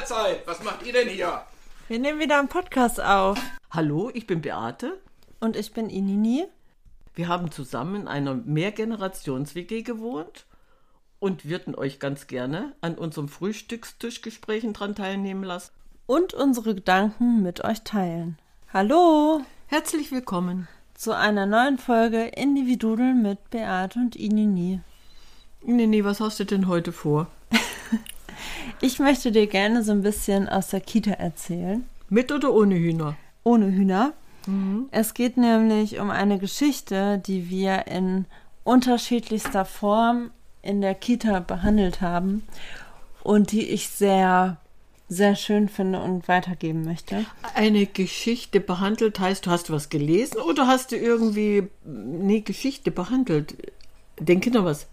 Mahlzeit. Was macht ihr denn hier? Wir nehmen wieder einen Podcast auf. Hallo, ich bin Beate. Und ich bin Inini. Wir haben zusammen in einer Mehrgenerations-WG gewohnt und würden euch ganz gerne an unserem Frühstückstischgesprächen dran teilnehmen lassen. Und unsere Gedanken mit euch teilen. Hallo Herzlich willkommen. zu einer neuen Folge Individudeln mit Beate und Inini. Nee, was hast du denn heute vor? Ich möchte dir gerne so ein bisschen aus der Kita erzählen. Mit oder ohne Hühner? Ohne Hühner. Es geht nämlich um eine Geschichte, die wir in unterschiedlichster Form in der Kita behandelt haben und die ich sehr, sehr schön finde und weitergeben möchte. Eine Geschichte behandelt heißt, du hast was gelesen oder hast du irgendwie, nee, Geschichte behandelt? Den Kindern was?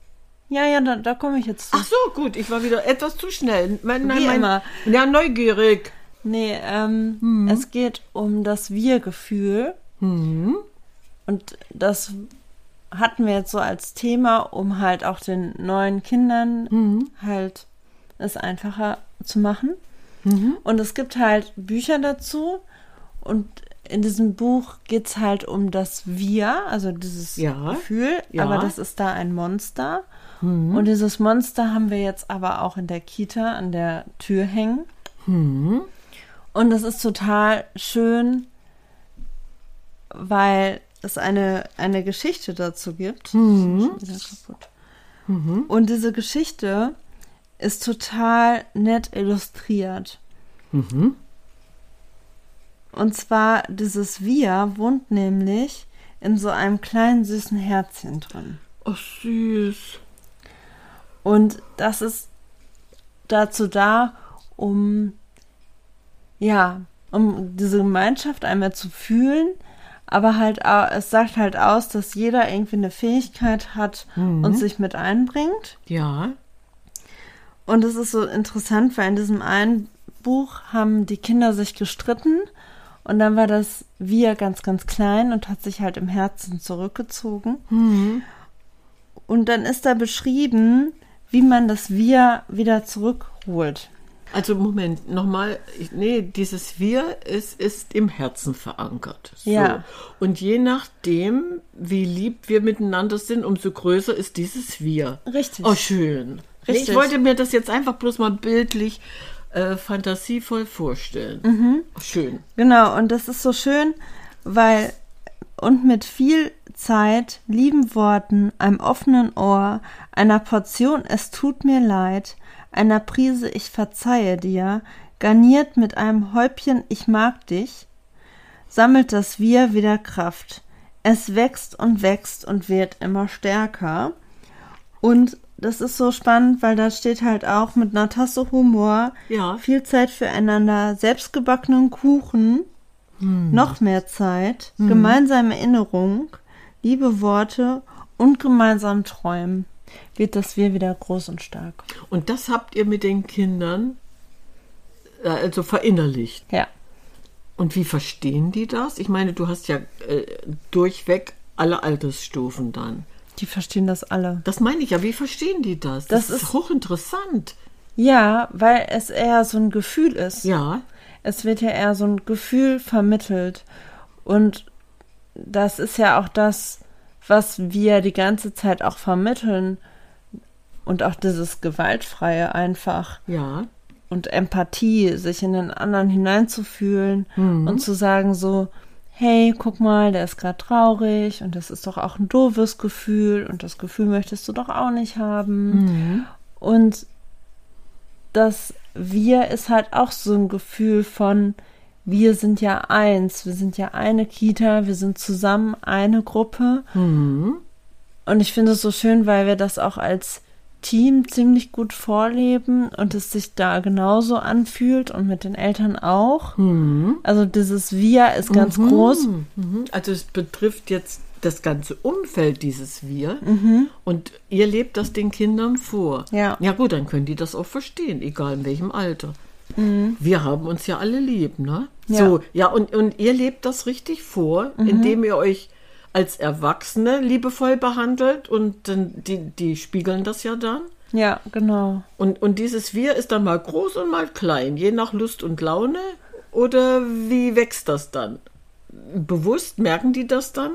Ja, ja, da, da komme ich jetzt zu. Ach so, gut, ich war wieder etwas zu schnell. Mein, Wie immer. Ja, neugierig. Nee, ähm, es geht um das Wir-Gefühl. Und das hatten wir jetzt so als Thema, um halt auch den neuen Kindern halt es einfacher zu machen. Und es gibt halt Bücher dazu. Und in diesem Buch geht es halt um das Wir, also dieses Ja, Gefühl. ja. Aber das ist da ein Monster. Und dieses Monster haben wir jetzt aber auch in der Kita an der Tür hängen. Und das ist total schön, weil es eine, eine Geschichte dazu gibt. Wieder kaputt. Und diese Geschichte ist total nett illustriert. Und zwar, dieses Wir wohnt nämlich in so einem kleinen süßen Herzchen drin. Ach, süß. Und das ist dazu da, um ja, um diese Gemeinschaft einmal zu fühlen, aber halt es sagt halt aus, dass jeder irgendwie eine Fähigkeit hat und sich mit einbringt. Ja. Und es ist so interessant, weil in diesem einen Buch haben die Kinder sich gestritten und dann war das Wir ganz, ganz klein und hat sich halt im Herzen zurückgezogen. Und dann ist da beschrieben, wie man das Wir wieder zurückholt. Also Moment, nochmal, nee, dieses Wir ist, ist im Herzen verankert. So. Ja. Und je nachdem, wie lieb wir miteinander sind, umso größer ist dieses Wir. Richtig. Oh, schön. Richtig. Ich wollte mir das jetzt einfach bloß mal bildlich, äh, fantasievoll vorstellen. Mhm. Schön. Genau, und das ist so schön, weil und mit viel Zeit, lieben Worten, einem offenen Ohr, einer Portion Es tut mir leid, einer Prise Ich verzeihe dir, garniert mit einem Häubchen Ich mag dich, sammelt das Wir wieder Kraft. Es wächst und wächst und wird immer stärker. Und das ist so spannend, weil da steht halt auch mit einer Tasse Humor, Ja. viel Zeit füreinander, selbstgebackenen Kuchen, noch mehr Zeit, gemeinsame Erinnerung, liebe Worte und gemeinsam träumen, wird das Wir wieder groß und stark. Und das habt ihr mit den Kindern äh, also verinnerlicht. Ja. Und wie verstehen die das? Ich meine, du hast ja äh, durchweg alle Altersstufen dann. Die verstehen das alle. Das meine ich ja. Wie verstehen die das? Das ist, ist- hochinteressant. Ja, weil es eher so ein Gefühl ist. Ja. Es wird ja eher so ein Gefühl vermittelt. Und das ist ja auch das, was wir die ganze Zeit auch vermitteln. Und auch dieses Gewaltfreie einfach. Ja. und Empathie, sich in den anderen hineinzufühlen und zu sagen so, hey, guck mal, der ist gerade traurig und das ist doch auch ein doofes Gefühl und das Gefühl möchtest du doch auch nicht haben. Und das Wir ist halt auch so ein Gefühl von, wir sind ja eins, wir sind ja eine Kita, wir sind zusammen eine Gruppe. Und ich finde es so schön, weil wir das auch als Team ziemlich gut vorleben und es sich da genauso anfühlt und mit den Eltern auch. Also dieses Wir ist ganz groß. Mhm. Also es betrifft jetzt das ganze Umfeld dieses Wir und ihr lebt das den Kindern vor. Ja. Ja gut, dann können die das auch verstehen, egal in welchem Alter. Wir haben uns ja alle lieb, ne? Ja. So, ja, und, und ihr lebt das richtig vor, indem ihr euch als Erwachsene liebevoll behandelt und dann, die, die spiegeln das ja dann. Ja, genau. Und, und dieses Wir ist dann mal groß und mal klein, je nach Lust und Laune? Oder wie wächst das dann? Bewusst merken die das dann?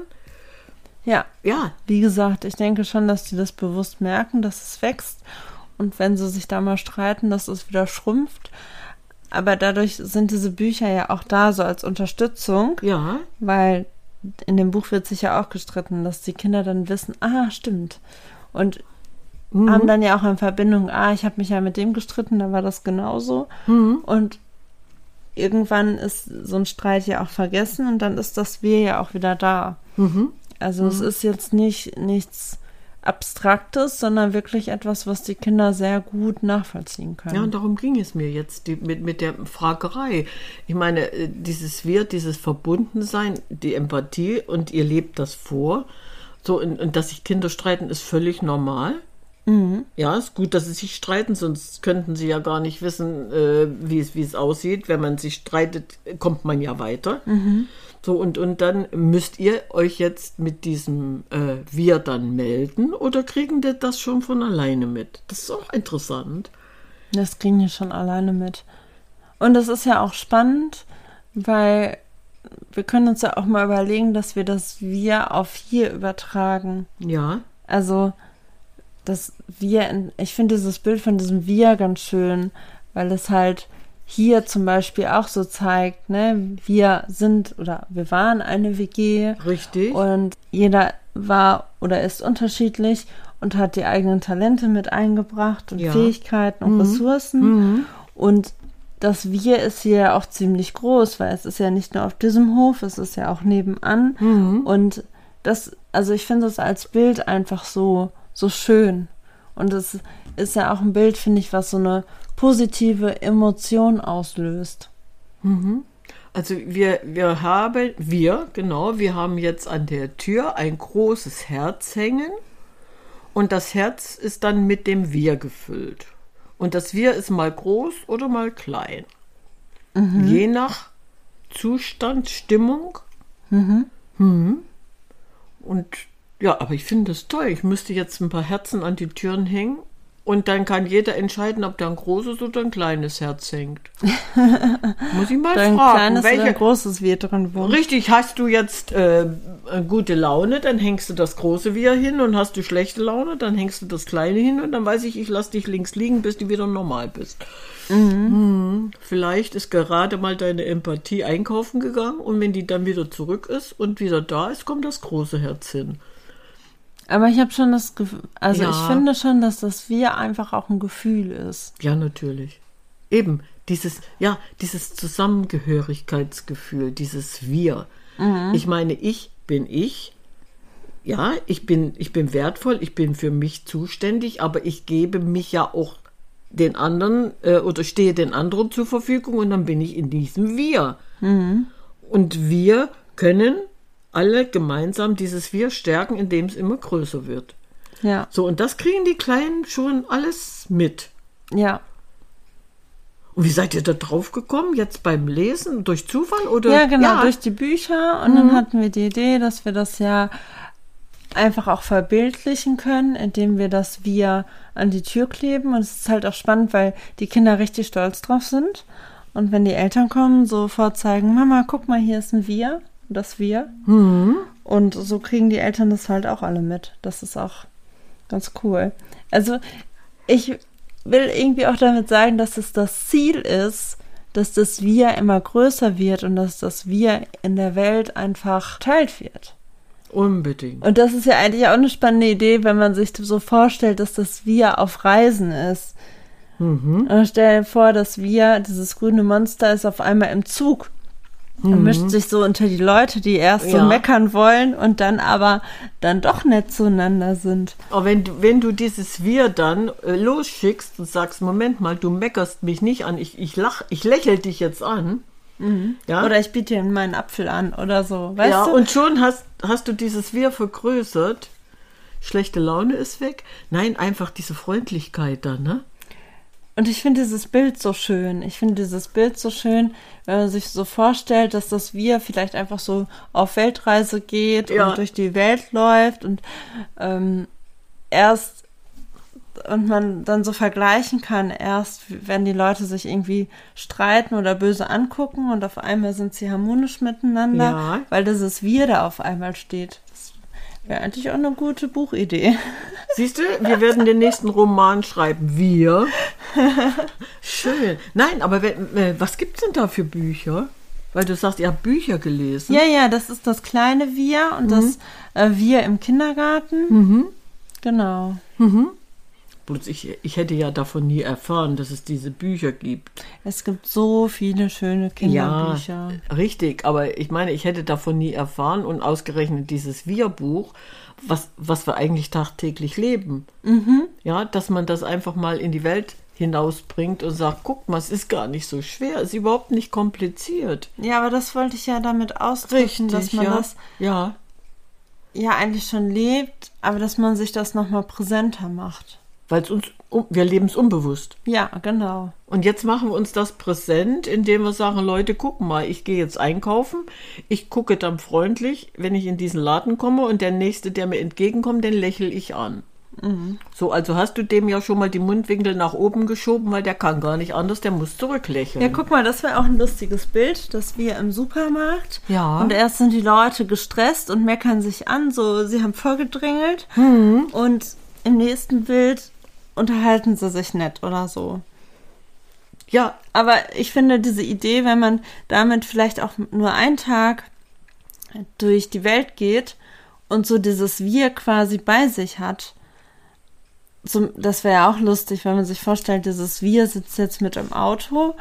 Ja, Ja, wie gesagt, ich denke schon, dass die das bewusst merken, dass es wächst. Und wenn sie sich da mal streiten, dass es wieder schrumpft. Aber dadurch sind diese Bücher ja auch da, so als Unterstützung, ja, weil in dem Buch wird sich ja auch gestritten, dass die Kinder dann wissen, ah, stimmt. Und haben dann ja auch in Verbindung, ah, ich habe mich ja mit dem gestritten, da war das genauso. Und irgendwann ist so ein Streit ja auch vergessen und dann ist das Wir ja auch wieder da. Also es ist jetzt nicht nichts Abstraktes, sondern wirklich etwas, was die Kinder sehr gut nachvollziehen können. Ja, und darum ging es mir jetzt die, mit, mit der Fragerei. Ich meine, äh, dieses Wir, dieses Verbundensein, die Empathie und ihr lebt das vor. So, und, und dass sich Kinder streiten, ist völlig normal. Ja, ist gut, dass sie sich streiten, sonst könnten sie ja gar nicht wissen, äh, wie, es, wie es aussieht. Wenn man sich streitet, kommt man ja weiter. So, und, und dann müsst ihr euch jetzt mit diesem äh, Wir dann melden oder kriegen die das schon von alleine mit? Das ist auch interessant. Das kriegen die schon alleine mit. Und das ist ja auch spannend, weil wir können uns ja auch mal überlegen, dass wir das Wir auf hier übertragen. Ja. Also das Wir, in- ich finde dieses Bild von diesem Wir ganz schön, weil es halt hier zum Beispiel auch so zeigt, ne, wir sind oder wir waren eine WG Richtig. und jeder war oder ist unterschiedlich und hat die eigenen Talente mit eingebracht und Ja. Fähigkeiten und Ressourcen. Und das Wir ist hier auch ziemlich groß, weil es ist ja nicht nur auf diesem Hof, es ist ja auch nebenan. Und das, also ich finde es als Bild einfach so, so schön. Und es ist ja auch ein Bild, finde ich, was so eine positive Emotion auslöst. Also wir, wir haben, wir, genau, wir haben jetzt an der Tür ein großes Herz hängen und das Herz ist dann mit dem Wir gefüllt. Und das Wir ist mal groß oder mal klein. Je nach Zustand, Stimmung. Mhm. Und ja, aber ich finde das toll. Ich müsste jetzt ein paar Herzen an die Türen hängen und dann kann jeder entscheiden, ob da ein großes oder ein kleines Herz hängt. Muss ich mal Ein fragen, kleines oder welche, ein großes Wir drin wohnt. Richtig, hast du jetzt äh, gute Laune, dann hängst du das große wieder hin und hast du schlechte Laune, dann hängst du das kleine hin und dann weiß ich, ich lass dich links liegen, bis du wieder normal bist. Mhm. Vielleicht ist gerade mal deine Empathie einkaufen gegangen und wenn die dann wieder zurück ist und wieder da ist, kommt das große Herz hin. Aber ich habe schon das Gefühl, also Ja. ich finde schon, dass das Wir einfach auch ein Gefühl ist. Ja, natürlich. Eben, dieses, ja, dieses Zusammengehörigkeitsgefühl, dieses Wir. Ich meine, ich bin ich. Ja, ich bin, ich bin wertvoll, ich bin für mich zuständig, aber ich gebe mich ja auch den anderen äh, oder stehe den anderen zur Verfügung und dann bin ich in diesem Wir. Und wir können alle gemeinsam dieses Wir stärken, indem es immer größer wird. Ja, So, und das kriegen die Kleinen schon alles mit. ja. Und wie seid ihr da drauf gekommen? Jetzt beim Lesen? Durch Zufall? Oder? Ja, genau, durch die Bücher. Und dann hatten wir die Idee, dass wir das ja einfach auch verbildlichen können, indem wir das Wir an die Tür kleben. Und es ist halt auch spannend, weil die Kinder richtig stolz drauf sind. Und wenn die Eltern kommen, sofort zeigen, Mama, guck mal, hier ist ein Wir, das Wir. Und so kriegen die Eltern das halt auch alle mit. Das ist auch ganz cool. Also ich will irgendwie auch damit sagen, dass es das Ziel ist, dass das Wir immer größer wird und dass das Wir in der Welt einfach teilt wird. Unbedingt. Und das ist ja eigentlich auch eine spannende Idee, wenn man sich so vorstellt, dass das Wir auf Reisen ist. Und stell dir vor, dass Wir, dieses grüne Monster, ist auf einmal im Zug. Und mischt sich so unter die Leute, die erst so Ja. meckern wollen und dann aber dann doch nett zueinander sind. Aber wenn du, wenn du dieses Wir dann äh, losschickst und sagst, Moment mal, du meckerst mich nicht an, ich, ich lach, ich lächel dich jetzt an. Ja, Oder ich biete dir meinen Apfel an oder so. Weißt ja du? und schon hast, hast du dieses Wir vergrößert. Schlechte Laune ist weg. Nein, einfach diese Freundlichkeit dann, ne? Und ich finde dieses Bild so schön. Ich finde dieses Bild so schön, wenn man sich so vorstellt, dass das Wir vielleicht einfach so auf Weltreise geht Ja. und durch die Welt läuft und ähm, erst und man dann so vergleichen kann, erst wenn die Leute sich irgendwie streiten oder böse angucken und auf einmal sind sie harmonisch miteinander, Ja. weil dieses Wir da auf einmal steht. Wäre eigentlich auch eine gute Buchidee. Siehst du, wir werden den nächsten Roman schreiben. Wir. Schön. Nein, aber äh, was gibt's denn da für Bücher? Weil du sagst, ihr habt Bücher gelesen. Ja, ja, das ist das kleine Wir und das äh, Wir im Kindergarten. Mhm. Genau. Bloß ich, ich hätte ja davon nie erfahren, dass es diese Bücher gibt. Es gibt so viele schöne Kinderbücher. Ja, richtig. Aber ich meine, ich hätte davon nie erfahren und ausgerechnet dieses Wir-Buch, was, was wir eigentlich tagtäglich leben. Ja, dass man das einfach mal in die Welt hinausbringt und sagt, guck mal, es ist gar nicht so schwer, es ist überhaupt nicht kompliziert. Ja, aber das wollte ich ja damit ausdrücken, dass man ja. das ja. ja eigentlich schon lebt, aber dass man sich das nochmal präsenter macht. Weil es uns, um, wir leben es unbewusst. Ja, genau. Und jetzt machen wir uns das präsent, indem wir sagen, Leute, guck mal, ich gehe jetzt einkaufen, ich gucke dann freundlich, wenn ich in diesen Laden komme und der Nächste, der mir entgegenkommt, den lächle ich an. So, also hast du dem ja schon mal die Mundwinkel nach oben geschoben, weil der kann gar nicht anders, der muss zurücklächeln. Ja, guck mal, das wäre auch ein lustiges Bild, dass wir im Supermarkt Ja. und erst sind die Leute gestresst und meckern sich an, so sie haben vorgedrängelt und im nächsten Bild unterhalten sie sich nett oder so. ja, Aber ich finde diese Idee, wenn man damit vielleicht auch nur einen Tag durch die Welt geht und so dieses Wir quasi bei sich hat, so, das wäre ja auch lustig, wenn man sich vorstellt, dieses Wir sitzt jetzt mit im Auto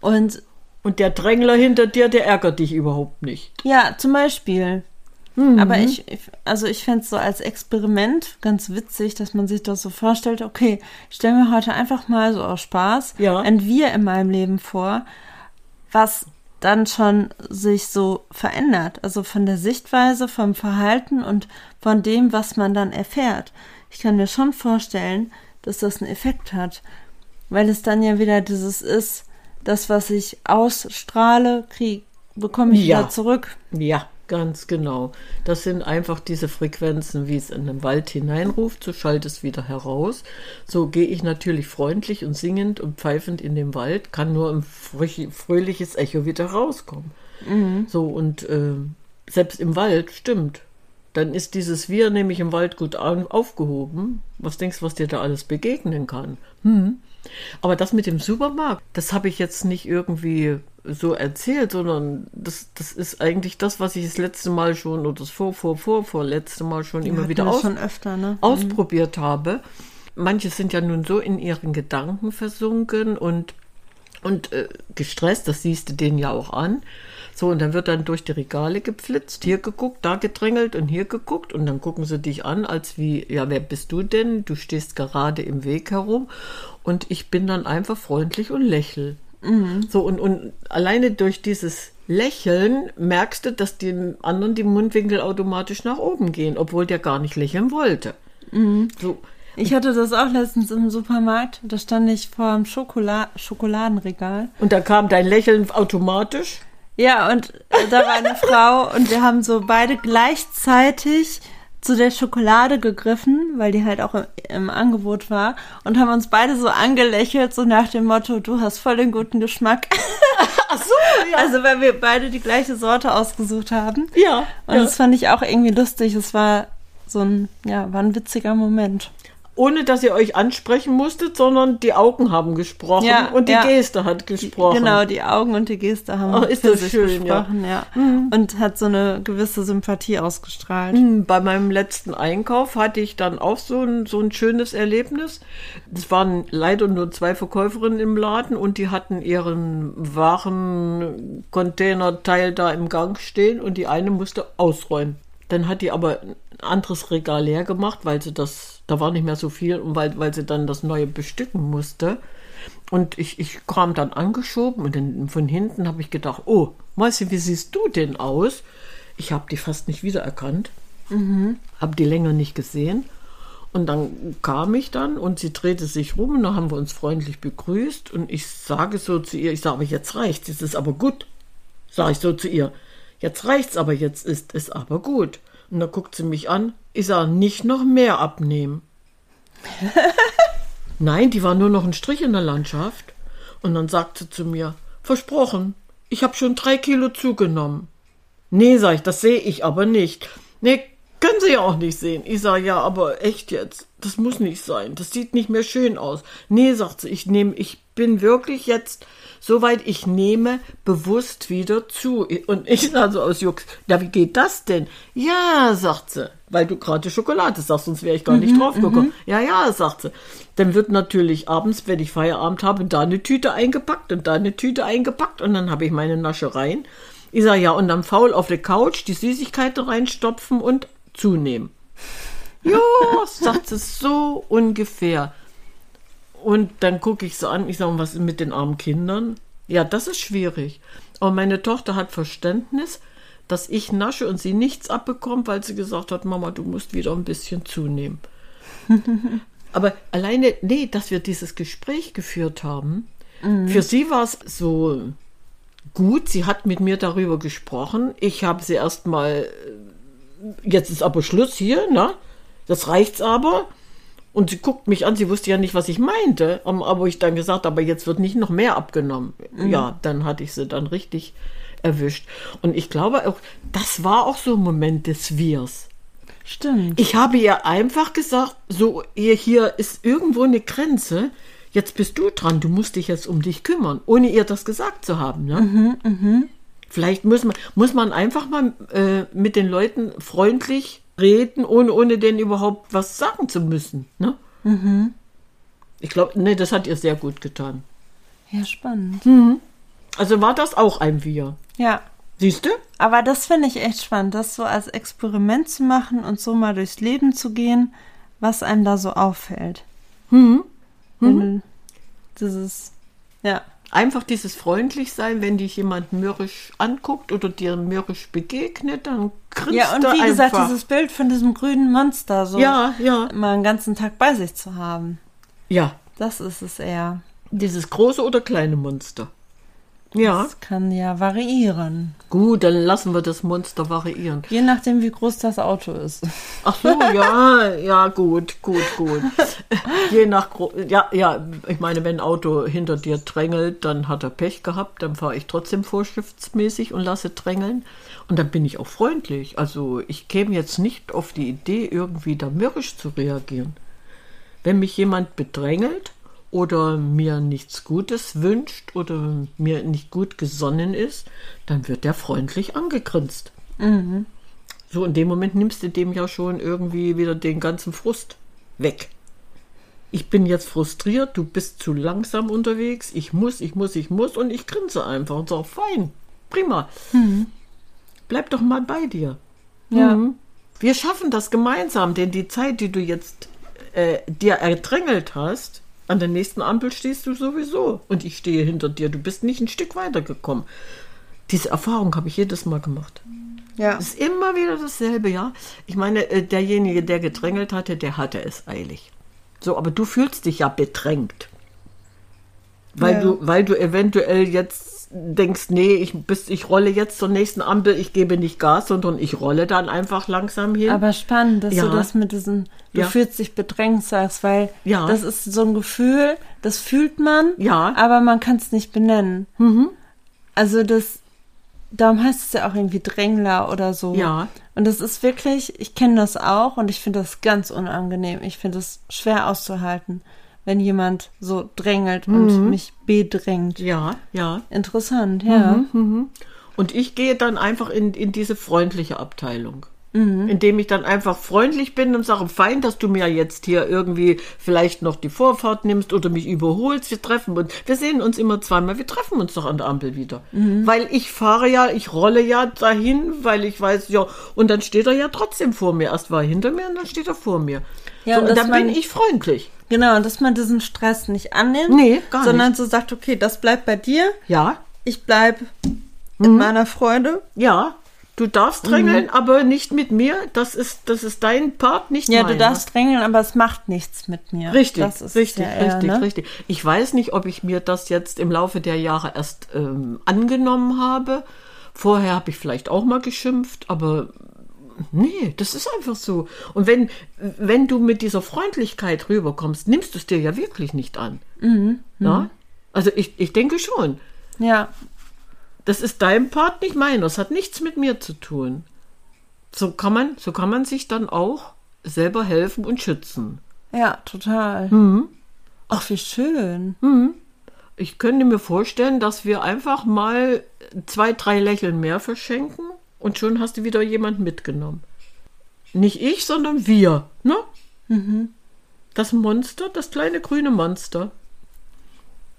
und und der Drängler hinter dir, der ärgert dich überhaupt nicht. ja, zum Beispiel. Aber ich, ich- also ich fände es so als Experiment ganz witzig, dass man sich das so vorstellt, okay, ich stelle mir heute einfach mal so aus Spaß Ja. ein Wir in meinem Leben vor, was dann schon sich so verändert. Also von der Sichtweise, vom Verhalten und von dem, was man dann erfährt. Ich kann mir schon vorstellen, dass das einen Effekt hat, weil es dann ja wieder dieses ist, das, was ich ausstrahle, krieg, bekomme ich Ja. wieder zurück. Ja, ganz genau. Das sind einfach diese Frequenzen, wie es in den Wald hineinruft, so schallt es wieder heraus. So gehe ich natürlich freundlich und singend und pfeifend in den Wald, kann nur ein fröhliches Echo wieder rauskommen. So, und äh, selbst im Wald, stimmt. Dann ist dieses Wir nämlich im Wald gut an, aufgehoben. Was denkst du, was dir da alles begegnen kann? Hm. Aber das mit dem Supermarkt, das habe ich jetzt nicht irgendwie so erzählt, sondern das, das ist eigentlich das, was ich das letzte Mal schon oder das vor, vor, vor, vorletzte Mal schon immer wieder aus, schon öfter, ne? ausprobiert habe. Manche sind ja nun so in ihren Gedanken versunken und, und äh, gestresst, das siehst du denen ja auch an. So, und dann wird dann durch die Regale gepflitzt, hier geguckt, da gedrängelt und hier geguckt und dann gucken sie dich an, als wie, ja, wer bist du denn? Du stehst gerade im Weg herum und ich bin dann einfach freundlich und lächel. So, und, und alleine durch dieses Lächeln merkst du, dass dem anderen die Mundwinkel automatisch nach oben gehen, obwohl der gar nicht lächeln wollte. So, Ich hatte das auch letztens im Supermarkt. Da stand ich vor dem Schokola Schokoladenregal. und da kam dein Lächeln automatisch. Ja, und äh, da war eine Frau und wir haben so beide gleichzeitig zu der Schokolade gegriffen, weil die halt auch im, im Angebot war und haben uns beide so angelächelt, so nach dem Motto, du hast voll den guten Geschmack. Ach so, ja. Also weil wir beide die gleiche Sorte ausgesucht haben. ja, Und ja. das fand ich auch irgendwie lustig. Es war so ein, ja, war ein witziger Moment. Ohne dass ihr euch ansprechen musstet, sondern die Augen haben gesprochen Ja, und die ja. Geste hat gesprochen. Genau, die Augen und die Geste haben Oh, ist das sich schön, ja. gesprochen, ja. Und hat so eine gewisse Sympathie ausgestrahlt. Hm, Bei meinem letzten Einkauf hatte ich dann auch so ein, so ein schönes Erlebnis. Es waren leider nur zwei Verkäuferinnen im Laden und die hatten ihren Warencontainerteil da im Gang stehen und die eine musste ausräumen. Dann hat die aber ein anderes Regal leer gemacht, weil sie das, da war nicht mehr so viel weil, weil sie dann das neue bestücken musste. Und ich, ich kam dann angeschoben und dann von hinten habe ich gedacht, oh, Mäuschen, wie siehst du denn aus? Ich habe die fast nicht wiedererkannt, habe die länger nicht gesehen. Und dann kam ich dann und sie drehte sich rum und dann haben wir uns freundlich begrüßt und ich sage so zu ihr, ich sage, aber jetzt reicht's, jetzt ist aber gut. Sage ich so zu ihr, jetzt reicht's aber, jetzt ist es aber gut. Und dann guckt sie mich an, ich sage, nicht noch mehr abnehmen. Nein, die war nur noch ein Strich in der Landschaft. Und dann sagt sie zu mir, versprochen, ich habe schon drei Kilo zugenommen. Nee, sag ich, das sehe ich aber nicht. Nee, können Sie ja auch nicht sehen. Ich sage, ja, aber echt jetzt, das muss nicht sein. Das sieht nicht mehr schön aus. Nee, sagt sie, ich nehme, ich bin wirklich jetzt soweit, ich nehme bewusst wieder zu. Und ich sage so aus Jux, ja, wie geht das denn? Ja, sagt sie, weil du gerade Schokolade sagst, sonst wäre ich gar nicht drauf gekommen. Ja, ja, sagt sie. Dann wird natürlich abends, wenn ich Feierabend habe, da eine Tüte eingepackt und da eine Tüte eingepackt und dann habe ich meine Naschereien. Ich sage, ja, und dann faul auf der Couch die Süßigkeiten reinstopfen und zunehmen. Ja, sagt sie so ungefähr. Und dann gucke ich so an, ich sage, was ist mit den armen Kindern? Ja, das ist schwierig. Aber meine Tochter hat Verständnis, dass ich nasche und sie nichts abbekommt, weil sie gesagt hat, Mama, du musst wieder ein bisschen zunehmen. Aber alleine, nee, dass wir dieses Gespräch geführt haben, für sie war es so gut, sie hat mit mir darüber gesprochen. Ich habe sie erstmal, jetzt ist aber Schluss hier, ne? Das reicht's aber. Und sie guckt mich an, sie wusste ja nicht, was ich meinte. Aber ich dann gesagt, aber jetzt wird nicht noch mehr abgenommen. Ja, dann hatte ich sie dann richtig erwischt. Und ich glaube auch, das war auch so ein Moment des Wirs. Stimmt. Ich habe ihr einfach gesagt, so, ihr hier ist irgendwo eine Grenze. Jetzt bist du dran, du musst dich jetzt um dich kümmern, ohne ihr das gesagt zu haben. Ne? Vielleicht muss man, muss man einfach mal äh, mit den Leuten freundlich reden, ohne, ohne denen überhaupt was sagen zu müssen. Ne? Ich glaube, nee, das hat ihr sehr gut getan. Ja, spannend. Also war das auch ein Wir. Ja. Siehst du? Aber das finde ich echt spannend, das so als Experiment zu machen und so mal durchs Leben zu gehen, was einem da so auffällt. Mhm. Du dieses, ja. Einfach dieses freundlich sein, wenn dich jemand mürrisch anguckt oder dir mürrisch begegnet, dann grinst Ja, und wie gesagt, einfach. dieses Bild von diesem grünen Monster so Ja, ja. mal einen ganzen Tag bei sich zu haben. Ja, Das ist es eher. dieses große oder kleine Monster. Ja, Das kann ja variieren. gut, dann lassen wir das Monster variieren. Je nachdem, wie groß das Auto ist. Ach so, ja, ja, gut, gut, gut. Je nach, Gro ja, ja, ich meine, wenn ein Auto hinter dir drängelt, dann hat er Pech gehabt, dann fahre ich trotzdem vorschriftsmäßig und lasse drängeln. Und dann bin ich auch freundlich. Also ich käme jetzt nicht auf die Idee, irgendwie da mürrisch zu reagieren. Wenn mich jemand bedrängelt oder mir nichts Gutes wünscht oder mir nicht gut gesonnen ist, dann wird der freundlich angegrinst. So, in dem Moment nimmst du dem ja schon irgendwie wieder den ganzen Frust weg. Ich bin jetzt frustriert, du bist zu langsam unterwegs, ich muss, ich muss, ich muss und ich grinse einfach und sage, fein, prima. Bleib doch mal bei dir. Ja. Mhm. Wir schaffen das gemeinsam, denn die Zeit, die du jetzt äh, dir erdrängelt hast, an der nächsten Ampel stehst du sowieso und ich stehe hinter dir. Du bist nicht ein Stück weitergekommen. Diese Erfahrung habe ich jedes Mal gemacht. Ja. Es ist immer wieder dasselbe, ja. Ich meine, äh, derjenige, der gedrängelt hatte, der hatte es eilig. So, aber du fühlst dich ja bedrängt. Weil, Ja. du, weil du eventuell jetzt denkst, nee, ich, bis, ich rolle jetzt zur nächsten Ampel, ich gebe nicht Gas, sondern ich rolle dann einfach langsam hin. Aber spannend, dass Ja. du das mit diesem, du Ja. fühlst dich bedrängt sagst, weil Ja. das ist so ein Gefühl, das fühlt man, Ja. aber man kann es nicht benennen. Mhm. Also das, darum heißt es ja auch irgendwie Drängler oder so. Ja. Und das ist wirklich, ich kenne das auch und ich finde das ganz unangenehm. Ich finde es schwer auszuhalten, wenn jemand so drängelt Mhm. und mich bedrängt. ja, ja. Interessant, ja. Mhm. Und ich gehe dann einfach in, in diese freundliche Abteilung. Mhm. Indem ich dann einfach freundlich bin und sage, fein, dass du mir jetzt hier irgendwie vielleicht noch die Vorfahrt nimmst oder mich überholst. Wir treffen uns. Wir sehen uns immer zweimal. Wir treffen uns doch an der Ampel wieder. Mhm. Weil ich fahre ja, ich rolle ja dahin, weil ich weiß, ja, und dann steht er ja trotzdem vor mir. Erst war er hinter mir und dann steht er vor mir. Ja, so, und dann bin ich freundlich. Genau, und dass man diesen Stress nicht annimmt, Nee, gar sondern so sagt, okay, das bleibt bei dir, Ja, ich bleib Mhm. in meiner Freude. ja. Du darfst drängeln, aber nicht mit mir. Das ist, das ist dein Part, nicht Ja, meiner. du darfst drängeln, aber es macht nichts mit mir. Richtig, das ist richtig, ja eher, richtig, ne? richtig. Ich weiß nicht, ob ich mir das jetzt im Laufe der Jahre erst ähm, angenommen habe. Vorher habe ich vielleicht auch mal geschimpft, aber Nee, das ist einfach so. Und wenn, wenn du mit dieser Freundlichkeit rüberkommst, nimmst du es dir ja wirklich nicht an. Ja? Also ich, ich denke schon. Ja, Das ist dein Part, nicht meiner. Das hat nichts mit mir zu tun. So kann man, so kann man sich dann auch selber helfen und schützen. ja, total. Ach, wie schön. Ich könnte mir vorstellen, dass wir einfach mal zwei, drei Lächeln mehr verschenken und schon hast du wieder jemand mitgenommen. Nicht ich, sondern wir, ne? Das Monster, das kleine grüne Monster.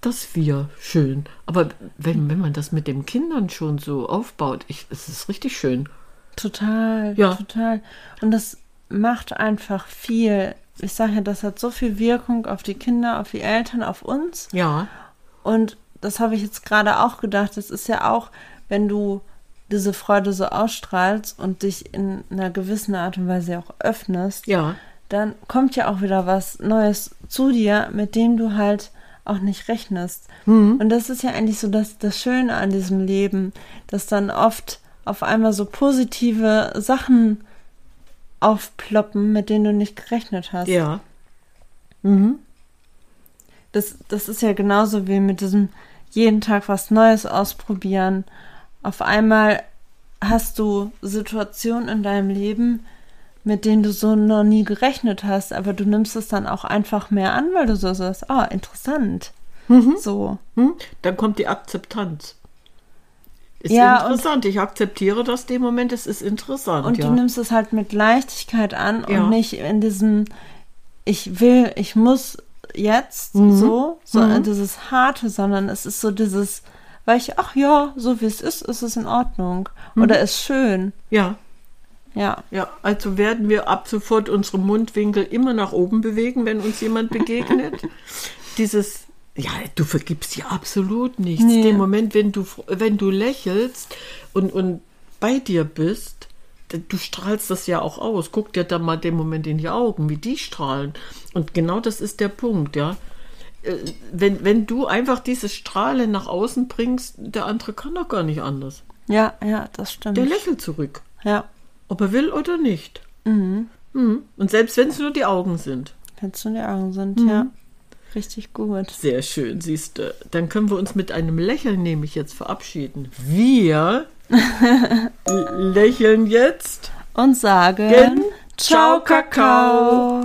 Das wir, schön. Aber wenn, wenn man das mit den Kindern schon so aufbaut, ich, es ist richtig schön. Total, Ja. total. Und das macht einfach viel. Ich sage ja, das hat so viel Wirkung auf die Kinder, auf die Eltern, auf uns. Ja, Und das habe ich jetzt gerade auch gedacht. Das ist ja auch, wenn du diese Freude so ausstrahlst und dich in einer gewissen Art und Weise auch öffnest, ja, dann kommt ja auch wieder was Neues zu dir, mit dem du halt auch nicht rechnest. Und das ist ja eigentlich so das, das Schöne an diesem Leben, dass dann oft auf einmal so positive Sachen aufploppen, mit denen du nicht gerechnet hast. ja. Das, das ist ja genauso wie mit diesem jeden Tag was Neues ausprobieren. Auf einmal hast du Situationen in deinem Leben, mit denen du so noch nie gerechnet hast, aber du nimmst es dann auch einfach mehr an, weil du so sagst, ah, interessant. So. Hm? Dann kommt die Akzeptanz. Ist Ja, interessant. Ich akzeptiere das dem Moment, es ist interessant. Und ja. du nimmst es halt mit Leichtigkeit an Ja. und nicht in diesem, ich will, ich muss jetzt Mhm. so, so dieses Harte, sondern es ist so dieses, weil ich, ach ja, so wie es ist, ist es in Ordnung. Mhm. Oder ist schön. ja, Ja. ja. Also werden wir ab sofort unsere Mundwinkel immer nach oben bewegen, wenn uns jemand begegnet. Dieses, ja, du vergibst ja absolut nichts. Nee. Dem Moment, wenn du, wenn du lächelst und, und bei dir bist, du strahlst das ja auch aus. Guck dir da mal den Moment in die Augen, wie die strahlen. Und genau das ist der Punkt, ja. Äh, Wenn, wenn du einfach dieses Strahlen nach außen bringst, der andere kann doch gar nicht anders. Ja, ja, das stimmt. Der lächelt zurück, ja. ob er will oder nicht. Mhm. Und selbst wenn es nur die Augen sind. Wenn es nur die Augen sind, Mhm. ja. Richtig gut. Sehr schön, siehst du. Dann können wir uns mit einem Lächeln nämlich jetzt verabschieden. Wir lächeln jetzt. Und sagen, Gen- Ciao. Kakao.